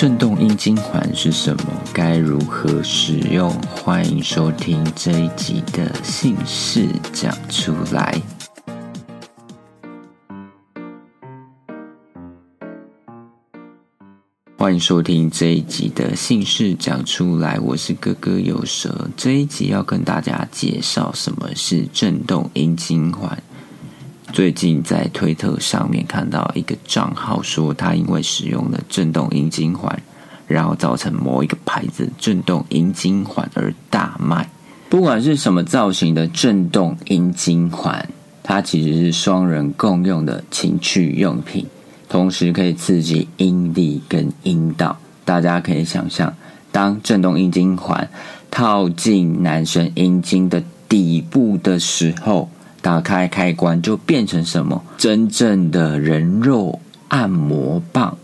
震动阴茎环是什么？该如何使用？欢迎收听这一集的姓氏讲出来。欢迎收听这一集的姓氏讲出来，我是哥哥有舌。这一集要跟大家介绍什么是震动阴茎环。最近在推特上面看到一个账号说，他因为使用了震动阴茎环，然后造成某一个牌子震动阴茎环而大卖。不管是什么造型的震动阴茎环，它其实是双人共用的情趣用品。同时可以刺激阴蒂跟阴道，大家可以想象，当震动阴茎环套进男生阴茎的底部的时候，打开开关就变成什么？真正的人肉按摩棒。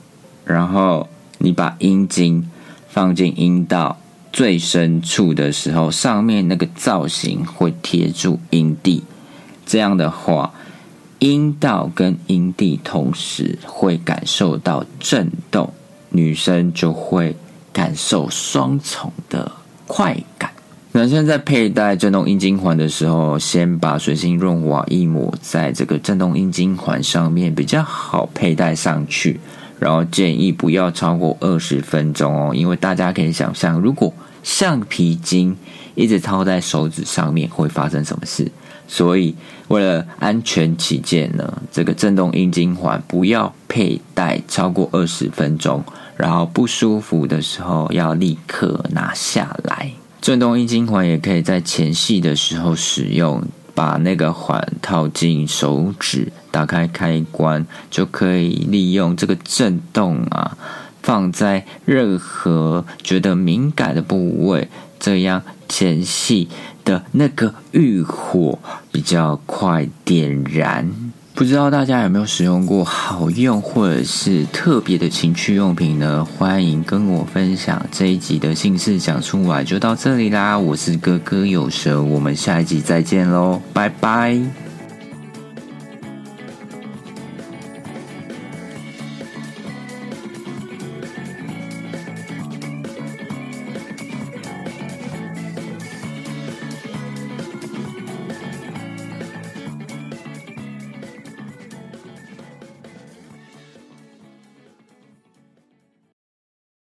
然后你把阴茎放进阴道最深处的时候，上面那个造型会贴住阴蒂，这样的话。阴道跟阴蒂同时会感受到震动，女生就会感受双重的快感。男生在佩戴震动阴茎环的时候，先把水性润滑液抹在这个震动阴茎环上面，比较好佩戴上去。然后建议不要超过二十分钟哦，因为大家可以想象，如果橡皮筋一直套在手指上面，会发生什么事？所以，为了安全起见呢，这个震动阴茎环不要佩戴超过二十分钟，然后不舒服的时候要立刻拿下来。震动阴茎环也可以在前戏的时候使用，把那个环套进手指，打开开关，就可以利用这个震动啊，放在任何觉得敏感的部位，这样前戏。的那个欲火比较快点燃，不知道大家有没有使用过好用或者是特别的情趣用品呢？欢迎跟我分享。这一集的姓氏讲出来就到这里啦，我是哥哥有舌，我们下一集再见喽，拜拜。